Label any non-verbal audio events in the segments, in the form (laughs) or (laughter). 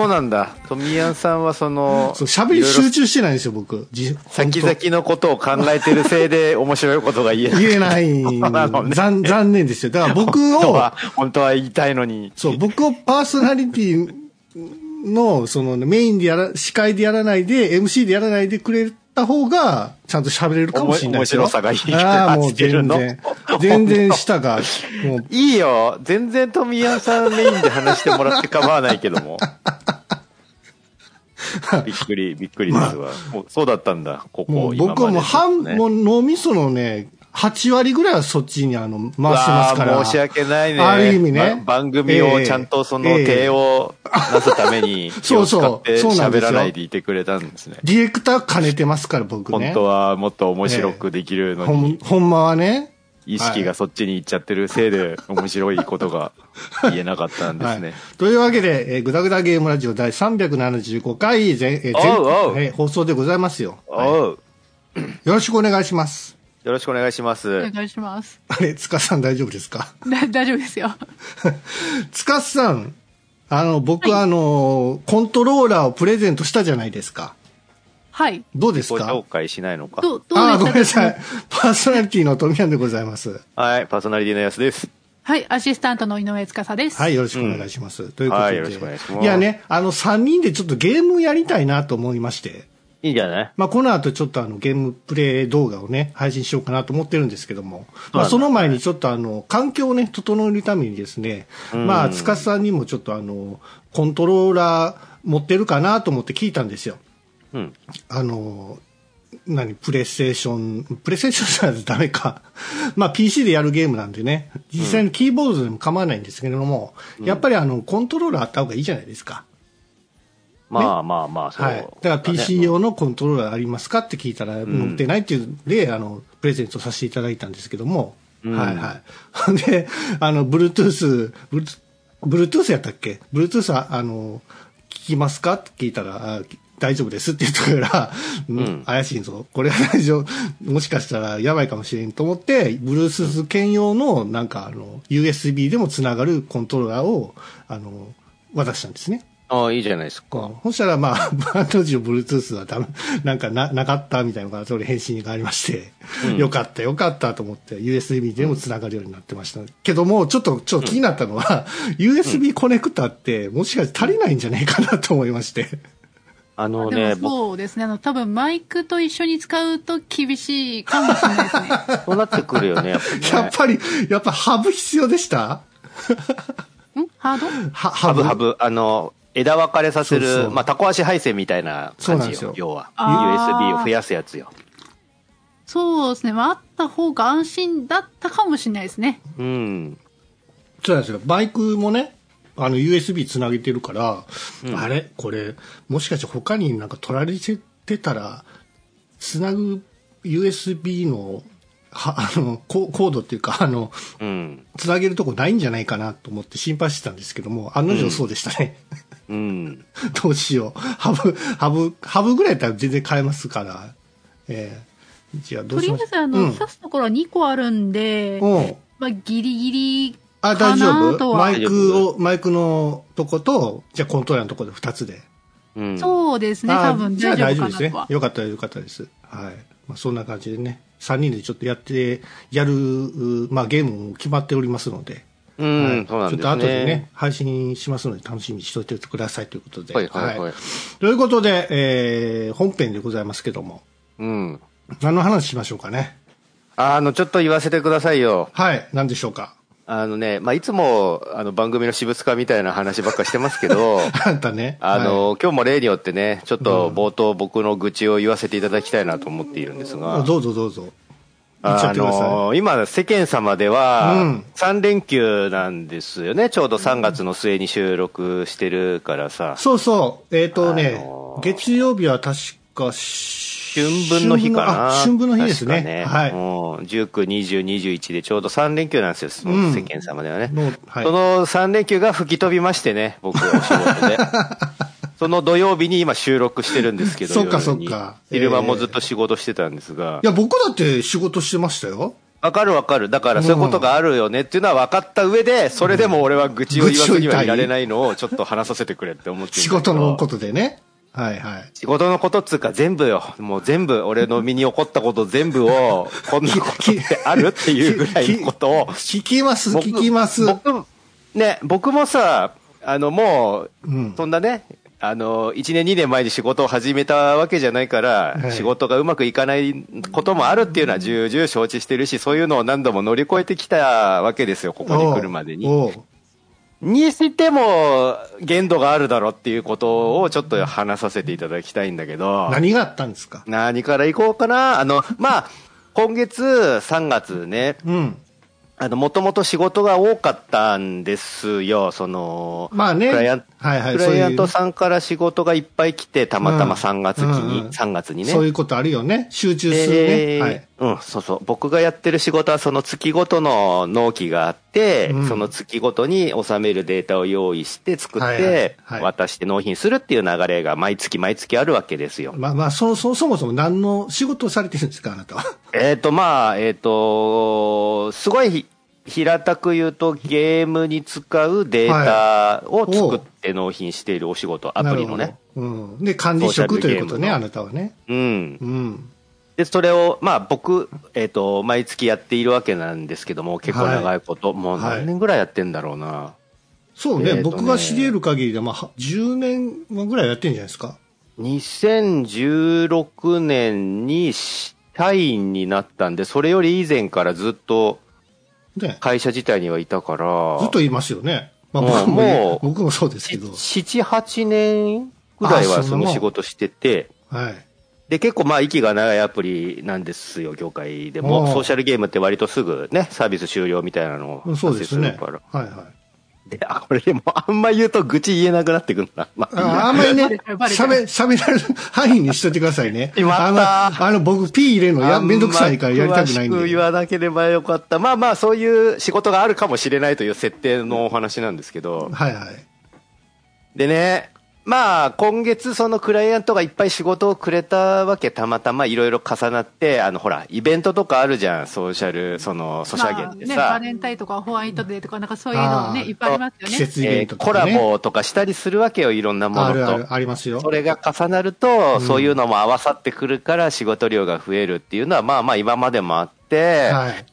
そうなんだ。富谷さんはその、そう、喋り集中してないんですよ、僕。じ先々のことを考えてるせいで (laughs) 面白いことが言えない。言えない (laughs) なのね残、残念ですよ。だから僕を、本当は、本当は言いたいのに。そう、僕をパーソナリティの、その、メインでやら、司会でやらないで、MC でやらないでくれた方が、ちゃんと喋れるかもしれないですよ。面白さがいいああ、もう全然。全然下が、もう、(laughs) いいよ。全然富谷さんメインで話してもらって構わないけども。(laughs) びっくり、びっくりですわ。もうそうだったんだ、ここ。もう僕はもう半、ねもう脳みそのね、8割ぐらいはそっちにあの、回してますから。申し訳ないね。ある意味ねば番組をちゃんとそのええ手をなすために、(laughs) 気そうそう喋らないでいてくれたんですね。ディレクター兼ねてますから、僕ね。本当はもっと面白くできるのほんに、ほんまはね。意識がそっちに行っちゃってるせいで、面白いことが言えなかったんですね。はい。(laughs) というわけで、えー、ぐだぐだゲームラジオ第375回全、えー全おえー放送でございますよ。はいよろしくお願いします。よろしくお願いします。お願いします。あれ、塚さん大丈夫ですか？(laughs) だ大丈夫ですよ。(laughs) 塚さん、あの、僕、あの、コントローラーをプレゼントしたじゃないですか。はい。どうですごか紹介しないのかどう、どああ、うでした？ごめんなさい。パーソナリティの富山でございます。はい、パーソナリティのやつです。はい、アシスタントの井上司です。はい、よろしくお願いします。ということで。はいよろしくお願いしますいやね、あの、3人でちょっとゲームやりたいなと思いまして。いいんじゃない？まあ、この後ちょっとあの、ゲームプレイ動画をね、配信しようかなと思ってるんですけども、まあ、その前にちょっとあの、環境をね、整えるためにですね、まあ、塚さんにもちょっとあの、コントローラー持ってるかなと思って聞いたんですよ。うん。あの、何、プレイステーション、プレイステーションじゃないとダメか。(laughs) まあ PC でやるゲームなんでね、実際にキーボードでも構わないんですけれども、やっぱりあの、コントローラーあった方がいいじゃないですか。まあまあまあ、そう、はい。だから PC 用のコントローラーありますかって聞いたら、持ってないっていうんで、あの、プレゼントさせていただいたんですけども、うんはいはい。(laughs) で、あの、Bluetooth、Bluetooth やったっけ ?Bluetooth は、あの、聞きますか？って聞いたら、あ大丈夫ですって言ったから、うん、怪しいぞ。これは大丈夫。もしかしたらやばいかもしれんと思って、Bluetooth 兼用の、なんかあの、USB でもつながるコントローラーを、あの、渡したんですね。ああ、いいじゃないですか。そしたら、まあ、当時の Bluetooth はダメ、なんかな、なかったみたいなのが、それ返信がありまして、よかった、よかったと思って、USB でも繋がるようになってました。けども、ちょっと、ちょっと気になったのは、USB コネクタって、もしかして足りないんじゃないかなと思いまして。あのでね、そうですね。あの、多分マイクと一緒に使うと厳しいかもしれないですね。(laughs) そうなってくるよね、やっぱり、ね。やっぱり、やっぱハブ必要でした？ん？ハード？はハブ？ハブ、あの、枝分かれさせる、そうそうまあ、タコ足配線みたいな感じよ、要は。USB を増やすやつよ。そうですね。まあ、あった方が安心だったかもしれないですね。うん。そうなんですよ。バイクもね、あの USB つなげてるから、あれ？これ、もしかして他になんか取られてたら、つなぐ USB の、は、あの、ココードっていうか、あの、うん。つなげるとこないんじゃないかなと思って心配してたんですけども、案の定そうでしたね。うん。(laughs) どうしよう。ハブ、ハブ、ハブぐらいだったら全然買えますから。ええじゃあどとうしましょう。りあえず、あの、うん刺すところは2個あるんで、うんまあ、ギリギリあ、か大丈。夫？マイクを、マイクのとこと、じゃあコントローラーのとこで2つで。うん。そうですね。あ多分じゃあ大大丈夫ですね丈夫かなとは。。よかったよかったです。はい。まあ、そんな感じでね、3人でちょっとやって、やる、うまあ、ゲームも決まっておりますので、うん、はいそうなんですね。ちょっと後でね、配信しますので楽しみにしておいてくださいということで。はいはいはいということで、えー、本編でございますけども、うん。何の話しましょうかね。あの、ちょっと言わせてくださいよ。はい、何でしょうか。あのね、まあ、いつも、あの、番組の私物化みたいな話ばっかしてますけど、(laughs) あんたね。あの、はい今日も例によってね、ちょっと冒頭僕の愚痴を言わせていただきたいなと思っているんですが、どうぞどうぞ。言っちゃあ。の、今、世間様でうはん、3連休なんですよね。ちょうど3月の末に収録してるからさ。そうそう。えっ、とね、あのー月曜日は確か、春分の日かな。あ春分の日ですね。はい。確かうん19、20、21でちょうど3連休なんですよ、そのうん世間様ではね。のはいその3連休が吹き飛びましてね、僕はお仕事で。(laughs) その土曜日に今収録してるんですけど、そっかそっか昼間もずっと仕事してたんですがい、や、僕だって仕事してましたよ。わかるわかる。だからそういうことがあるよねっていうのは分かった上で、それでも俺は愚痴を言わずにはいられないのをちょっと話させてくれって思って仕事のことでね。はいはい。仕事のことっつうか全部よ。もう全部、俺の身に起こったこと全部を、(laughs) こんなことってあるっていうぐらいのことを。聞きます、僕聞きます？僕、ね、僕もさ、あの、もう、うんそんなね、あの、1年2年前に仕事を始めたわけじゃないから、はい仕事がうまくいかないこともあるっていうのは重々承知してるし、そういうのを何度も乗り越えてきたわけですよ、ここに来るまでに。にしても、限度があるだろうっていうことをちょっと話させていただきたいんだけど。何があったんですか？何から行こうかな。あの、まあ、今月3月ね、うん。あの、もともと仕事が多かったんですよ、その、まあねクライアンはいはいクライアントさんから仕事がいっぱい来て、たまたま3月期に、うんうん3月にね。そういうことあるよね。集中するね。ではい。うん、そうそう。僕がやってる仕事はその月ごとの納期があって、うんその月ごとに収めるデータを用意して作って、はい渡して納品するっていう流れが毎月毎月あるわけですよ。まあまあ、そ、そ、そもそも何の仕事をされてるんですか、あなたは？えっ、と、まあ、えっ、と、すごいひ平たく言うと、ゲームに使うデータを作って納品しているお仕事、アプリのね。うん。で、管理職ということね、あなたはね。うん。うん。で、それを、まあ僕、えっ、と、毎月やっているわけなんですけども、結構長いこと、もうはい何年ぐらいやってんだろうな。そうね、ね僕が知り得る限りで、まあ、は10年ぐらいやってんじゃないですか？2016年に社員になったんで、それより以前からずっとね。会社自体にはいたから、ずっと言いますよね。まあ、もう僕ももう僕もそうですけど。7、8年ぐらいはその仕事してて、はい。で、結構まあ息が長いアプリなんですよ、業界でおも。うソーシャルゲームって割とすぐね、サービス終了みたいなのをそう発ですね。生するから。はいはい。で、あ、これでもあんま言うと愚痴言えなくなってくるな。まあああんまりね喋、喋られる範囲にしといてくださいね。あの、あの僕、P 入れるのや、めんどくさいからやりたくないんで。言わなければよかった。まあまあ、そういう仕事があるかもしれないという設定のお話なんですけど。はいはい。でね、まあ、今月そのクライアントがいっぱい仕事をくれたわけ、たまたまいろいろ重なって、あの、ほら、イベントとかあるじゃん、ソーシャル、その、ソシャゲってね、さバ。レンタインとかホワイトデーとか、なんかそういうのあーね、いっぱいありますよ季ね。節イベンえーコラトとかね。ボとかしたりするわけよ、いろんなものと。あるある、ありますよそ。れが重なると、そういうのも合わさってくるから仕事量が増えるっていうのは、まあまあ今までもあって、はい。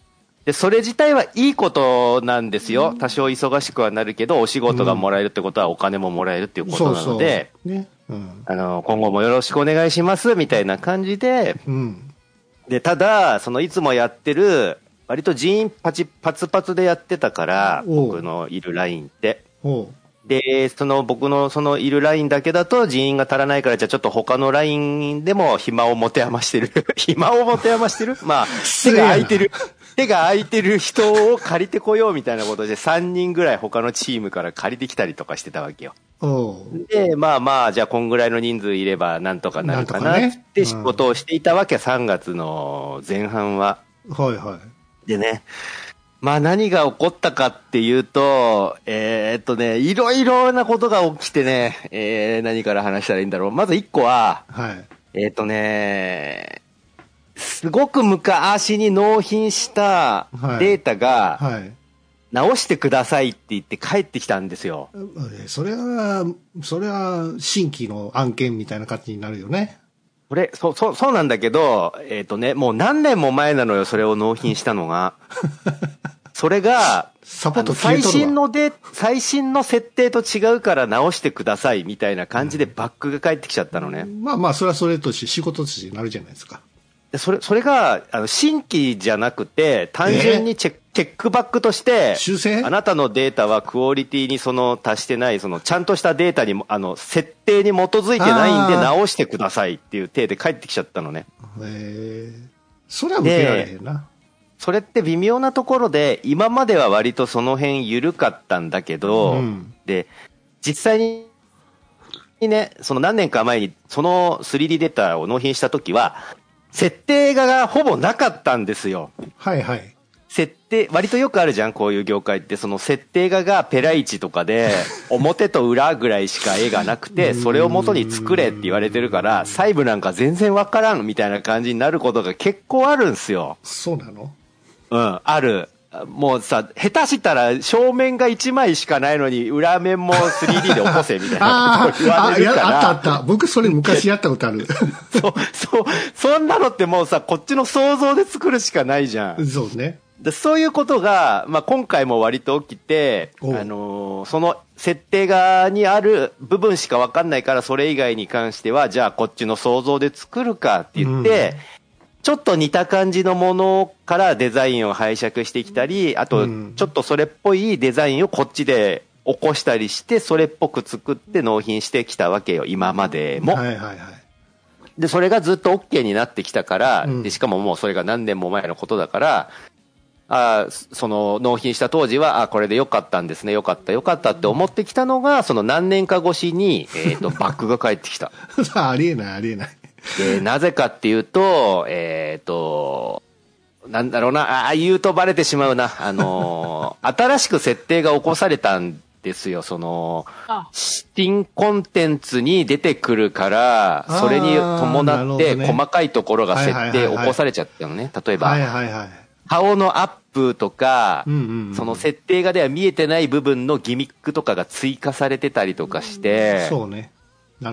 で、それ自体はいいことなんですよ。多少忙しくはなるけど、お仕事がもらえるってことはお金ももらえるっていうことな。ので、ね。うん。あの、今後もよろしくお願いします、みたいな感じで、うん。で、ただ、そのいつもやってる、割と人員パチ、パツパツでやってたから、僕のいるラインって。で、その僕のそのいるラインだけだと人員が足らないから、じゃあちょっと他のラインでも暇を持て余してる。(laughs) 暇を持て余してる？まあ、手が空いてる。手が空いてる人を借りてこようみたいなことで3人ぐらい他のチームから借りてきたりとかしてたわけよ。で、まあまあ、じゃあこんぐらいの人数いればなんとかなるかなって仕事をしていたわけ、3月の前半は。はいはい。でね、まあ何が起こったかっていうと、えーっとね、いろいろなことが起きてね、えー何から話したらいいんだろう。まず一個は、はい。えーっとね、すごく昔に納品したはいデータが、はい。直してくださいって言って帰ってきたんですよ。えそれは、それは新規の案件みたいな感じになるよね。これ、そう、そう、そうなんだけど、えーっとね、もう何年も前なのよ、それを納品したのが。(laughs) それが、サポート最新ので、最新の設定と違うから直してくださいみたいな感じでバックが返ってきちゃったのね。まあまあ、それはそれとして仕事としてなるじゃないですか。でそれ、それが、あの、新規じゃなくて、単純にチェック、チェックバックとして、修正？あなたのデータはクオリティにその達してない、そのちゃんとしたデータにも、あの、設定に基づいてないんで直してくださいっていう体で返ってきちゃったのね。ええそれは受けられへんな。それって微妙なところで、今までは割とその辺緩かったんだけど、うん。で、実際にね、その何年か前にその 3D データを納品した時は、設定がほぼなかったんですよ。はいはい。設定、割とよくあるじゃん、こういう業界って。その設定画がペライチとかで、(laughs) 表と裏ぐらいしか絵がなくて、それを元に作れって言われてるから、細部なんか全然わからんみたいな感じになることが結構あるんすよ。そうなの？うん、ある。もうさ、下手したら正面が1枚しかないのに、裏面も 3D で起こせみたいなあこと言あ、あ、いや、われるから。あったあった。僕それ昔やったことある。(laughs) そう、そう、そんなのってもうさ、こっちの想像で作るしかないじゃん。そうね。でそういうことが、まあ、今回も割と起きて、あのーその設定側にある部分しか分かんないから、それ以外に関しては、じゃあこっちの想像で作るかって言って、ちょっと似た感じのものからデザインを拝借してきたり、あとうん、ちょっとそれっぽいデザインをこっちで起こしたりして、それっぽく作って納品してきたわけよ、今までも。はいはいはい。で、それがずっと OK になってきたから、うんで、しかももうそれが何年も前のことだから、あーその納品した当時は、あこれでよかったんですね、よかった、よかったって思ってきたのが、その何年か越しに、えっ、と、バックが返ってきた。(laughs) ありえないありえない。で、なぜかっていうと、えっ、と、なんだろうな、ああ、言うとバレてしまうな。あのー (laughs) 新しく設定が起こされたんですよ、その、あ、新コンテンツに出てくるから、それに伴って細かいところが設定起こされちゃったのね。例えはいば、はいはい。顔のアップとかうんうんうん、その設定画では見えてない部分のギミックとかが追加されてたりとかして、そうね。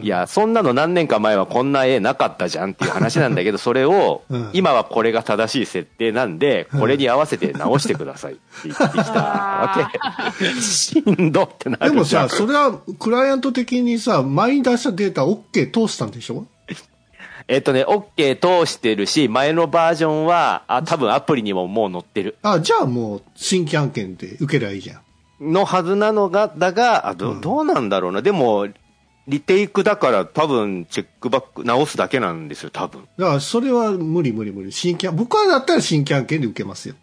いや、そんなの何年か前はこんな絵なかったじゃんっていう話なんだけど、(laughs) それをうん、今はこれが正しい設定なんで、これに合わせて直してくださいって言ってきたわけ。(laughs) しんどってなでもるじゃん。さ、それはクライアント的にさ、前に出したデータ OK 通したんでしょ？えっとね、OK 通してるし、前のバージョンは、あ、多分アプリにももう載ってる。あ、じゃあもう新規案件で受けりゃいいじゃん。のはずなのが、だが、あどどうなんだろうな。でも、リテイクだから多分チェックバック直すだけなんですよ、多分。だからそれは無理無理無理。新規案、僕はだったら新規案件で受けますよ。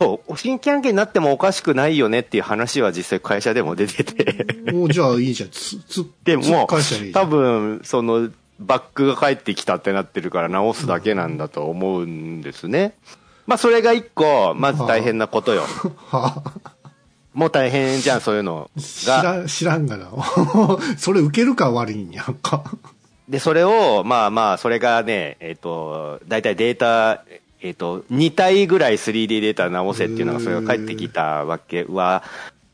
そう、新規案件になってもおかしくないよねっていう話は実際会社でも出てて。もうじゃあいいじゃん。つ、つ、でも多ん。分、その、バックが返ってきたってなってるから直すだけなんだと思うんですね。まあ、それが一個、まず大変なことよ。はもう大変じゃん、そういうの知が。らん、知らんがな。(laughs) それ受けるか悪いんやんか。で、それを、まあまあ、それがね、えっ、と、大体データ、えっ、と、2体ぐらい 3D データ直せっていうのが、それが返ってきたわけは、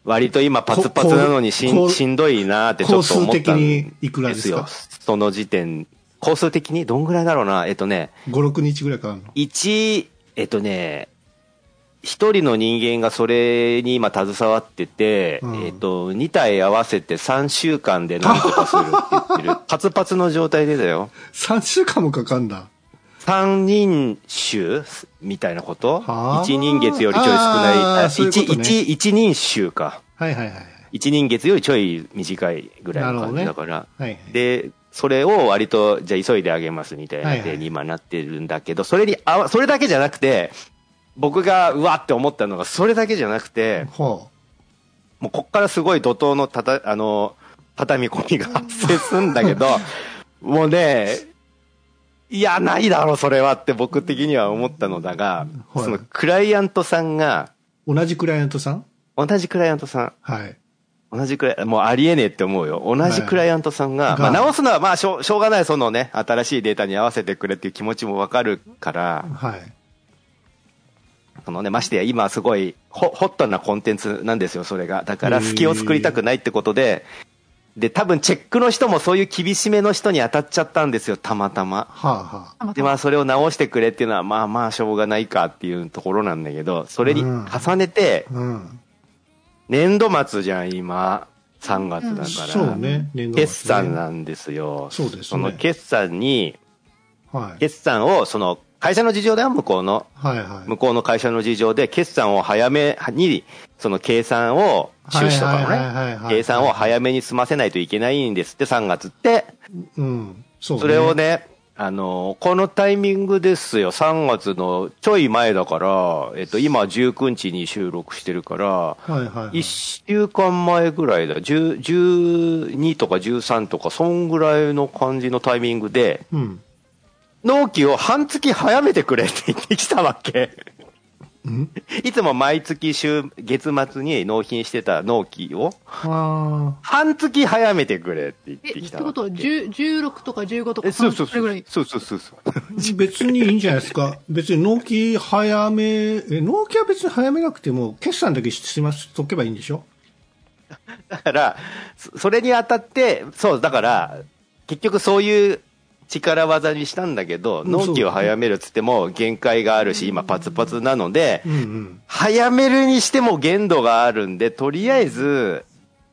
割と今パツパツなのにしんしんどいなってちょっと思ったん工数的にいくらですか？よ。その時点。工数的にどんぐらいだろうな。えっ、とね、5、6日ぐらいかかるの？1、えっ、とね、一人の人間がそれに今携わってて、うんえっ、と、2体合わせて3週間で何とかするって言ってる。(laughs) パツパツの状態でだよ。3週間もかかんだ。三人衆みたいなこと？はあ一人月よりちょい少ない。一、一、一人衆か。はいはいはい。一人月よりちょい短いぐらいの感じだから。はいはいで、それを割と、じゃあ急いであげますみたいな手に今なってるんだけど、それにあわ、それだけじゃなくて、僕がうわって思ったのが、それだけじゃなくて、ほもうこっからすごい怒涛のたた、あの、畳み込みが発生するんだけど、(laughs) もうね、いや、ないだろ、それはって僕的には思ったのだが、はいそのクライアントさんが、う。同じクライアントさん？同じクライアントさん、はい。同じくらい、もうありえねえって思うよ。同じクライアントさんが、はいまあ直すのはまあしょうしょうがない、そのね、新しいデータに合わせてくれっていう気持ちもわかるから、はい。そのね、ましてや今すごいホホットなコンテンツなんですよ、それが。だから隙を作りたくないってことで、で、多分チェックの人もそういう厳しめの人に当たっちゃったんですよ、たまたま。はあはあ。で、まあそれを直してくれっていうのは、まあまあしょうがないかっていうところなんだけど、それに重ねて、うん。年度末じゃん、今。3月だから。そうね。年度末ね決算なんですよ。そうですねその決算に、はい。決算を、その、会社の事情だよ、向こうの。はいはい。向こうの会社の事情で、決算を早めに、その計算を、収支とかのね、はい計算を早めに済ませないといけないんですって、3月って。うん。そうね。それをね、あの、このタイミングですよ、3月のちょい前だから、えっと、今19日に収録してるから、はいはいはい。1週間前ぐらいだ、10 12とか13とか、そんぐらいの感じのタイミングで、うん。納期を半月早めてくれって言ってきたわけ。いつも毎月週、月末に納品してた納期を、あ半月早めてくれって言っえ、てきたってことは、わけ。10 16とか15とか、えそうそうそそれぐらい。。うそうそうそうそう。あ。別にいいんじゃないですか？別に納期早め、え、納期は別に早めなくても、決算だけしますとけばいいんでしょ？だから、そそれにあたって、そう、だから、結局そういう力技にしたんだけど、うん納期を早めるっつっても限界があるし、今パツパツなので。早めるにしても限度があるんで、とりあえず、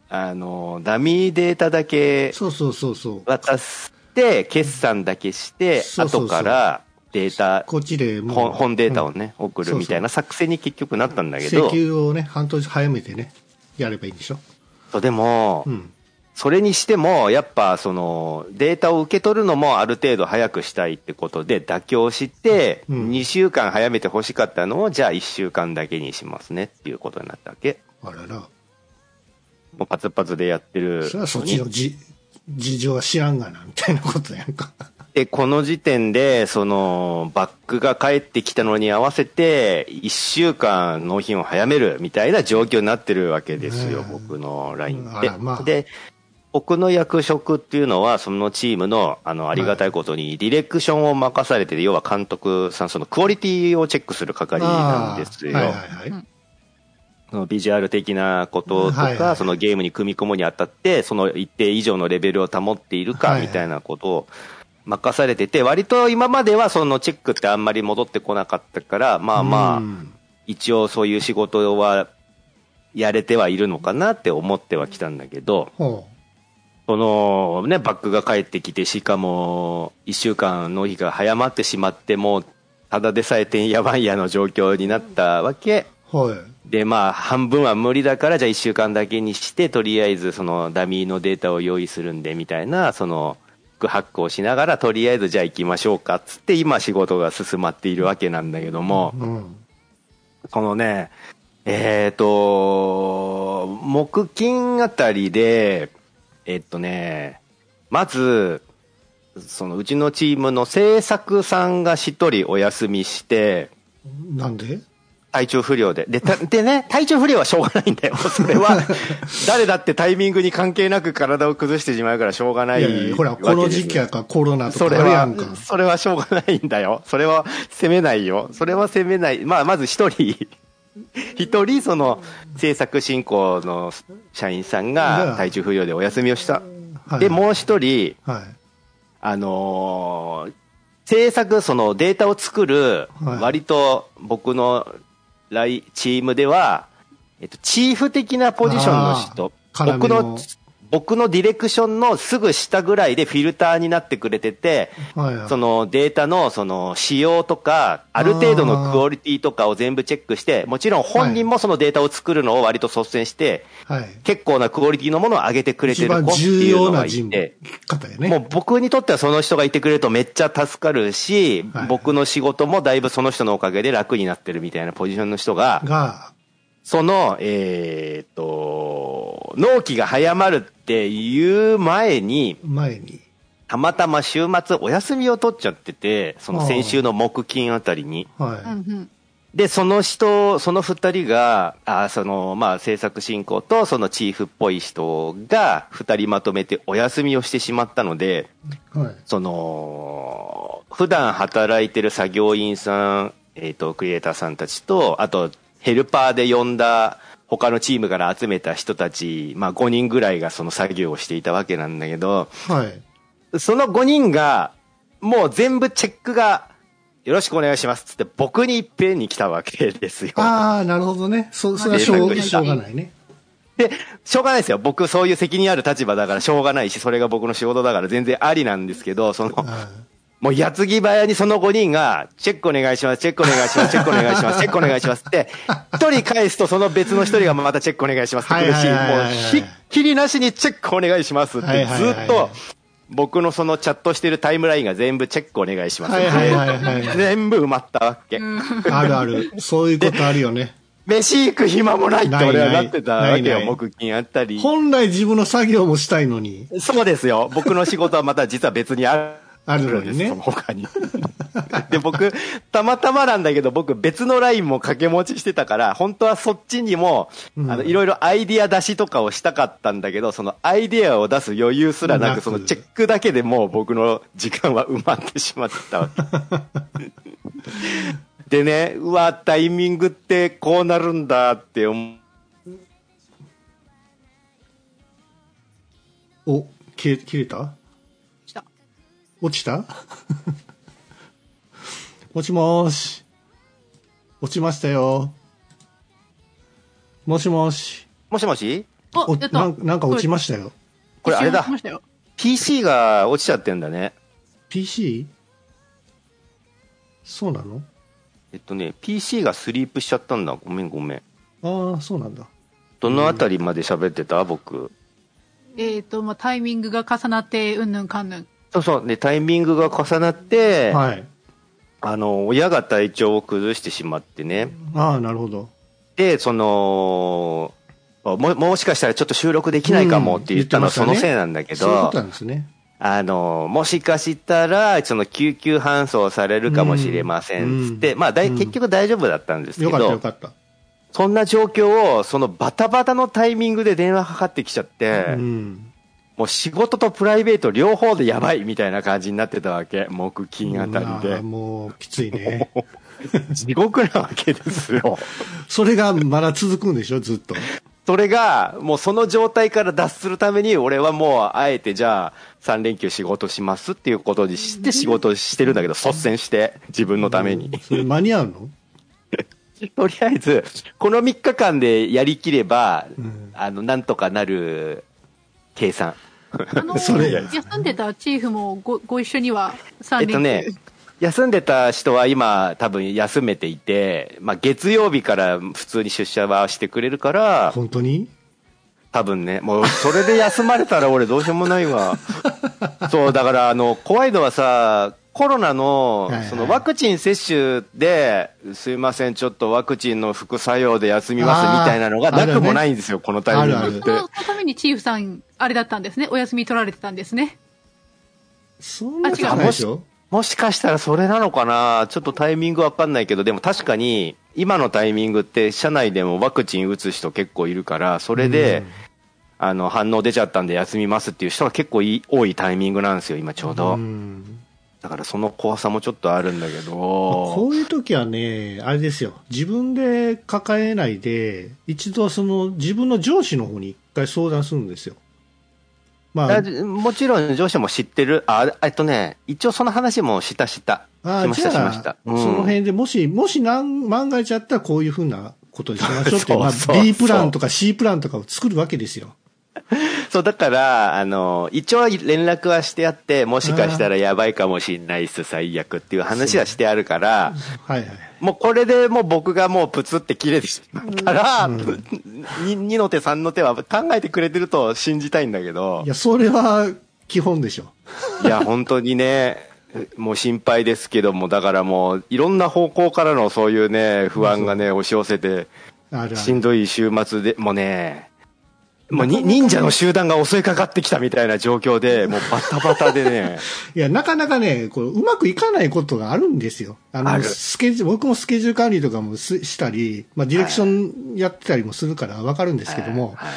あの、ダミーデータだけそうそうそうそう。渡して、決算だけして、後からデータ、こっちで本本データをうんね、送るみたいな作戦に結局なったんだけ請ど、求をね、半年早めてね、やればいいんでしょそうでもう、ん。それにしても、やっぱそのデータを受け取るのもある程度早くしたいってことで妥協して、うん2週間早めて欲しかったのを、じゃあ1週間だけにしますねっていうことになったわけ。あらら。もうパツパツでやってるそれはそっちのじ事情は知らんがな、みたいなことやんか。で、この時点で、その、バックが帰ってきたのに合わせて、1週間納品を早めるみたいな状況になってるわけですよ、僕の LINE って。で、僕の役職っていうのは、そのチームの、あの、ありがたいことに、ディレクションを任されてて、要は監督さん、そのクオリティをチェックする係なんですよ。はいはいはい。そのビジュアル的なこととか、はいはい。そのゲームに組み込むにあたって、その一定以上のレベルを保っているかみたいなことを任されてて、割と今まではそのチェックってあんまり戻ってこなかったから、まあまあ、うん。一応そういう仕事はやれてはいるのかなって思ってはきたんだけど、ほそのね、バックが帰ってきて、しかも一週間納品が早まってしまって、もうただでさえてんやわんやの状況になったわけ。う。はい。で、まあ、半分は無理だから、じゃあ1週間だけにして、とりあえず、その、ダミーのデータを用意するんで、みたいな、その、副発行しながら、とりあえず、じゃあ行きましょうか、つって、今、仕事が進まっているわけなんだけども、うん。このね、えっ、と、木金あたりで、えっとね、まず、その、うちのチームの制作さんが一人お休みして、なんで？体調不良で。で、た (laughs) でね、体調不良はしょうがないんだよ。(laughs) それは、誰だってタイミングに関係なく体を崩してしまうからしょうがないいやいや、ほら、この時期やからコロナとかあそれはるやんか。、それはしょうがないんだよ。それは責めないよ。それは責めない。まあ、まず一人、(laughs) 一人、その、制作進行の社員さんが体調不良でお休みをした。はい。で、もう一人、はい。あのー制作、そのデータを作る、はい。割と僕のライチームでは、えっと、チーフ的なポジションの人、僕の、僕のディレクションのすぐ下ぐらいでフィルターになってくれてて、はいはい。そのデータのその仕様とか、ある程度のクオリティとかを全部チェックして、もちろん本人もそのデータを作るのを割と率先して、はい。結構なクオリティのものを上げてくれてる子って重いうのがいて。もう僕にとってはその人がいてくれるとめっちゃ助かるし、はい僕の仕事もだいぶその人のおかげで楽になってるみたいなポジションの人が、が、その、えーっと、納期が早まるっていう前に、前に。たまたま週末お休みを取っちゃってて、その先週の木金あたりに。はん。で、その人、その二人が、あその、まあ、制作進行と、そのチーフっぽい人が、二人まとめてお休みをしてしまったので、い。はい。その、普段働いてる作業員さん、えっ、と、クリエイターさんたちと、あと、ヘルパーで呼んだ他のチームから集めた人たち、まあ5人ぐらいがその作業をしていたわけなんだけど、はい。その5人が、もう全部チェックが、よろしくお願いしますっつって僕にいっぺんに来たわけですよ。ああ、なるほどね。そ、それはしょうしょうがないね。で、しょうがないですよ。僕そういう責任ある立場だからしょうがないし、それが僕の仕事だから全然ありなんですけど、その、はもう矢継ぎ早にその5人が、チェックお願いします、チェックお願いします、チェックお願いします、チェックお願いしますって、一人返すとその別の一人がまたチェックお願いしますって来るし、もうひっきりなしにチェックお願いしますってずっと、僕のそのチャットしてるタイムラインが全部チェックお願いします。はいはいはいはい全部埋まったわけ。い。あるある。そういうことあるよね。飯行く暇もないって俺はなってたわけよ、木金あったり。本来自分の作業もしたいのに。そうですよ。僕の仕事はまた実は別にある。あるのにねその他に。(laughs) で、僕、たまたまなんだけど、僕別のラインも掛け持ちしてたから、本当はそっちにも、うんあの、いろいろアイディア出しとかをしたかったんだけど、そのアイディアを出す余裕すらなく、そのチェックだけでもう僕の時間は埋まってしまったわけ。(laughs) でね、うわ、タイミングってこうなるんだって思う。お、切れ、切れた？落ちた？(laughs) もしもーし。落ちましたよ。もしもし。もしもし？お、おやった。なんなんか落ちましたよ。これあれだ PC が落ちちゃってんだね。PC? そうなの？えっとね、PC がスリープしちゃったんだ。ごめんごめん。ああ、そうなんだ。どのあたりまで喋ってた？僕。えっ、と、まあ、タイミングが重なって、うんぬんかんぬん。そうそう。で、タイミングが重なって、はい。あの、親が体調を崩してしまってね。ああ、なるほど。で、その、も、もしかしたらちょっと収録できないかもって言ったのはそのせいなんだけどそういうこと、なんですね。あの、もしかしたら、その救急搬送されるかもしれませんっつって、うんまあだい、うん結局大丈夫だったんですけよかったよど、かった。そんな状況を、そのバタバタのタイミングで電話かかってきちゃって、うん。もう仕事とプライベート両方でやばいみたいな感じになってたわけ。木金あたりで。もう、きついね。(laughs) 地獄なわけですよ。それがまだ続くんでしょ、ずっと。それが、もうその状態から脱するために、俺はもう、あえてじゃあ、3連休仕事しますっていうことにして仕事してるんだけど、率先して、自分のために。それ間に合うの？(laughs) とりあえず、この3日間でやりきれば、んあの、なんとかなる計算。あの、それ休んでたチーフもごご一緒には3連休。えっとね、休んでた人は今多分休めていて、まあ月曜日から普通に出社はしてくれるから、本当に？多分ね、もうそれで休まれたら俺どうしようもないわ。(laughs) そう、だからあの、怖いのはさ、コロナのそのワクチン接種で、すいません、ちょっとワクチンの副作用で休みますみたいなのがなくもないんですよ、このタイミングあるって。そのためにチーフさん、あれだったんですね。お休み取られてたんですね。そんなことないでしょ？もしかしたらそれなのかな？ちょっとタイミングわかんないけど、でも確かに、今のタイミングって、社内でもワクチン打つ人結構いるから、それで、あの、反応出ちゃったんで休みますっていう人が結構い多いタイミングなんですよ、今ちょうど。うんだからその怖さもちょっとあるんだけど。こういう時はね、あれですよ。自分で抱えないで、一度その自分の上司の方に一回相談するんですよ。まあ、あもちろん上司も知ってる。あ、えっとね、一応その話もしたした。あしましたしました。うんその辺でもし、もしなん万が一あったらこういうふうなことにしましょうっていう、(laughs) まあ、B プランとか C プランとかを作るわけですよ。そう、だから、あの、一応連絡はしてあって、もしかしたらやばいかもしんないっす、最悪っていう話はしてあるから、はいはい。もうこれでもう僕がもうプツって切れてしまったら、に2の手3の手は考えてくれてると信じたいんだけどい、や、それは基本でしょ。いや、本当にね、もう心配ですけども、だからもういろんな方向からのそういうね、不安がね、押し寄せて。しんどい週末で、もうね、もうに忍者の集団が襲いかかってきたみたいな状況で、もうバタバタでね、(laughs) いや、なかなかね、こう、うまくいかないことがあるんですよ。あの、スケジュール、僕もスケジュール管理とかもすしたり、まあ、ディレクションやってたりもするからわかるんですけども、はい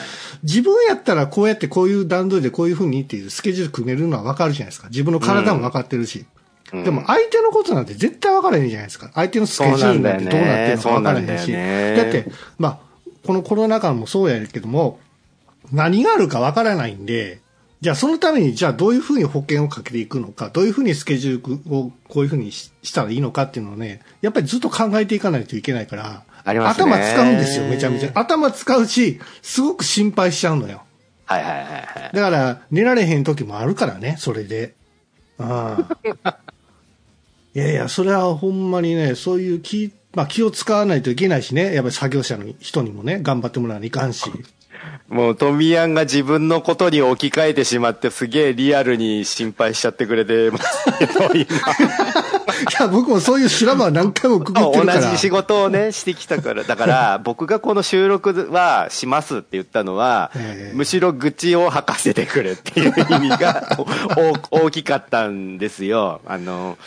自分やったらこうやってこういう段取りでこういうふうにっていうスケジュール組めるのはわかるじゃないですか。自分の体もわかってるし。うんでも相手のことなんて絶対わからへんじゃないですか。相手のスケジュールなんてどうなってるのかわからへんし。だよねだって、まあ、このコロナ禍もそうやけども、何があるかわからないんで、じゃあそのために、じゃあどういうふうに保険をかけていくのか、どういうふうにスケジュールをこういうふうにししたらいいのかっていうのをね、やっぱりずっと考えていかないといけないから、頭使うんですよ、めちゃめちゃ。頭使うし、すごく心配しちゃうのよ。はいはいはいはい。だから、寝られへん時もあるからね、それで。ああ。(laughs) いやいや、それはほんまにね、そういう気、まあ気を使わないといけないしね、やっぱり作業者の人にもね、頑張ってもらわないかんし。もう、トミヤンが自分のことに置き換えてしまって、すげえリアルに心配しちゃってくれてますけど、今。(laughs) いや、僕もそういう修羅場は何回もくぐってる。同じ仕事をね、してきたから。だから、僕がこの収録はしますって言ったのはえ、えむしろ愚痴を吐かせてくれっていう意味がお大きかったんですよ。あの、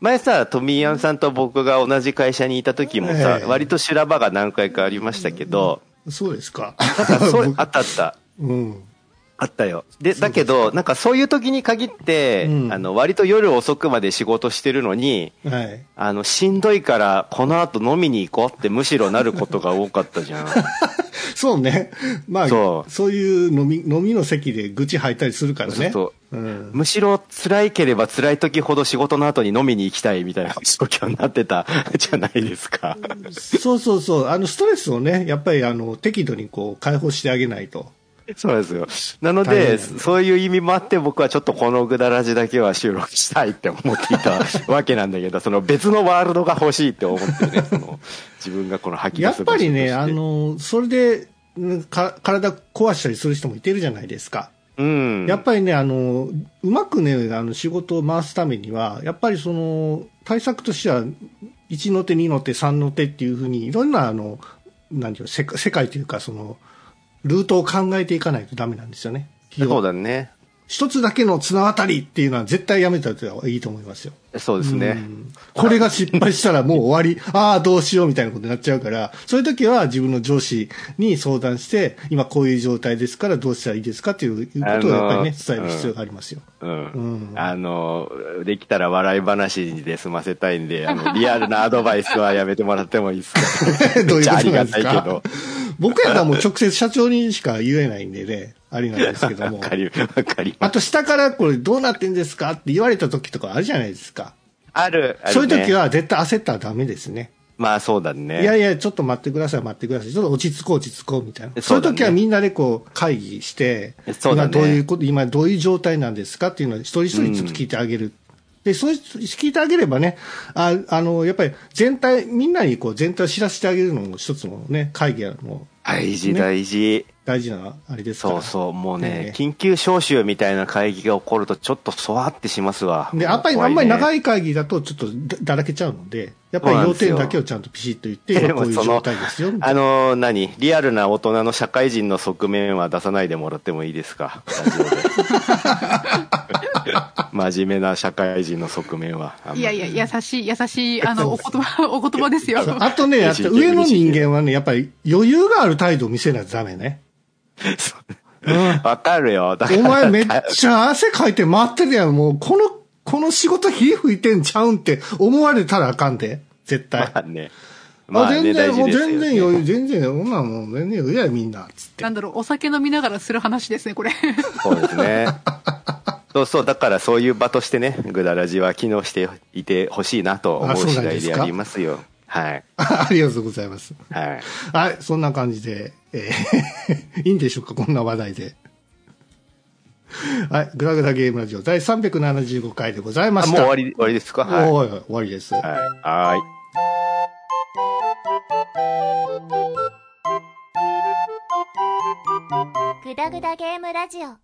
前さ、トミーヤンさんと僕が同じ会社にいた時もさ、ええ割と修羅場が何回かありましたけど、そうですか。あったあった。うん。あったよ。で、だけど、なんかそういう時に限って、うんあの、割と夜遅くまで仕事してるのに、はい。あの、しんどいから、この後飲みに行こうってむしろなることが多かったじゃん。(laughs) (laughs) そうね。まあ、そそうういう飲み、飲みの席で愚痴吐いたりするからね。。そううんむしろ辛いければ辛い時ほど仕事の後に飲みに行きたいみたいな (laughs) 状況になってた (laughs) じゃないですか。そうそうそう。あの、ストレスをね、やっぱりあの、適度にこう、解放してあげないと。(laughs) そうですよ。なので、そういう意味もあって僕はちょっとこのぐだらじだけは収録したいって思っていたわけなんだけど、(laughs) その別のワールドが欲しいって思ってね、その自分がこの吐き出やっす場所としてぱりね、あ、の、それで、うんか体壊したりする人もいてるじゃないですか。うん。やっぱりね、あの、うまくね、あの、仕事を回すためには、やっぱりその、対策としては、1の手、2の手、3の手っていうふうに、いろんな、あの、何ていうの世界世界というか、その、ルートを考えていかないとダメなんですよね。そうだね。一つだけの綱渡りっていうのは絶対やめた方がいいと思いますよ。そうですね。うんこれが失敗したらもう終わり、(laughs) ああ、どうしようみたいなことになっちゃうから、そういう時は自分の上司に相談して、今こういう状態ですからどうしたらいいですかっていうことをやっぱりね、伝える必要がありますよ。うん。うんあの、できたら笑い話で済ませたいんで、あの、リアルなアドバイスはやめてもらってもいいですか？(laughs) どういうことです (laughs) めっちゃありがたいけかど。僕やったらもう直接社長にしか言えないんでね、(laughs) ありなんですけどもわ。かり、わかり。あと下からこれどうなってんですかって言われた時とかあるじゃないですか。ある、あるねそういう時。は絶対焦ったらダメですね。まあそうだね。いやいや、ちょっと待ってください、待ってください。ちょっと落ち着こう、落ち着こう、みたいな。そそうねいう時はみんなでこう、会議して、そうだね今どういうこと、今どういう状態なんですかっていうのを一人一人ちょっと聞いてあげる。で、そういう聞いてあげればね、ああの、やっぱり全体、みんなにこう、全体を知らせてあげるのも一つのね、会議の大事ね大事。大事なあれですから。そうそう、もうねえ、え緊急招集みたいな会議が起こるとちょっとそわってしますわ。で、やっぱりあんまり長い。い会議だとちょっとだだらけちゃうので、やっぱり要点だけをちゃんとピシッと言って、(laughs) こういう状態ですよ、あ。の、何？リアルな大人の社会人の側面は出さないでもらってもいいですか？(laughs) (laughs) 真面目な社会人の側面は。いやいや、優しい、優しい、あの、お言葉、お言葉ですよ。あとね、上の人間はね、やっぱり余裕がある態度を見せないとダメね。(laughs) わかるよ。お前めっちゃ汗かいて待ってるやん。もう、この、この仕事火吹いてんちゃうんって思われたらあかんで。絶対。まあね。あ、まあね、全然、もう。全然余裕、全然、そんなんもう全然余裕や、みんな。つって。なんだろう、お酒飲みながらする話ですね、これ。そうですね。そうそう、だからそういう場としてね、グダラジは機能していてほしいなと思う次第でありますよ。はい。ありがとうございます。はい。はい、そんな感じで、えー (laughs) いいんでしょうか、こんな話題で。はい、グダグダゲームラジオ第375回でございまあ、した。もう終わり、終わりですか？はい。終わりです。はい。はーい。グダグダゲームラジオ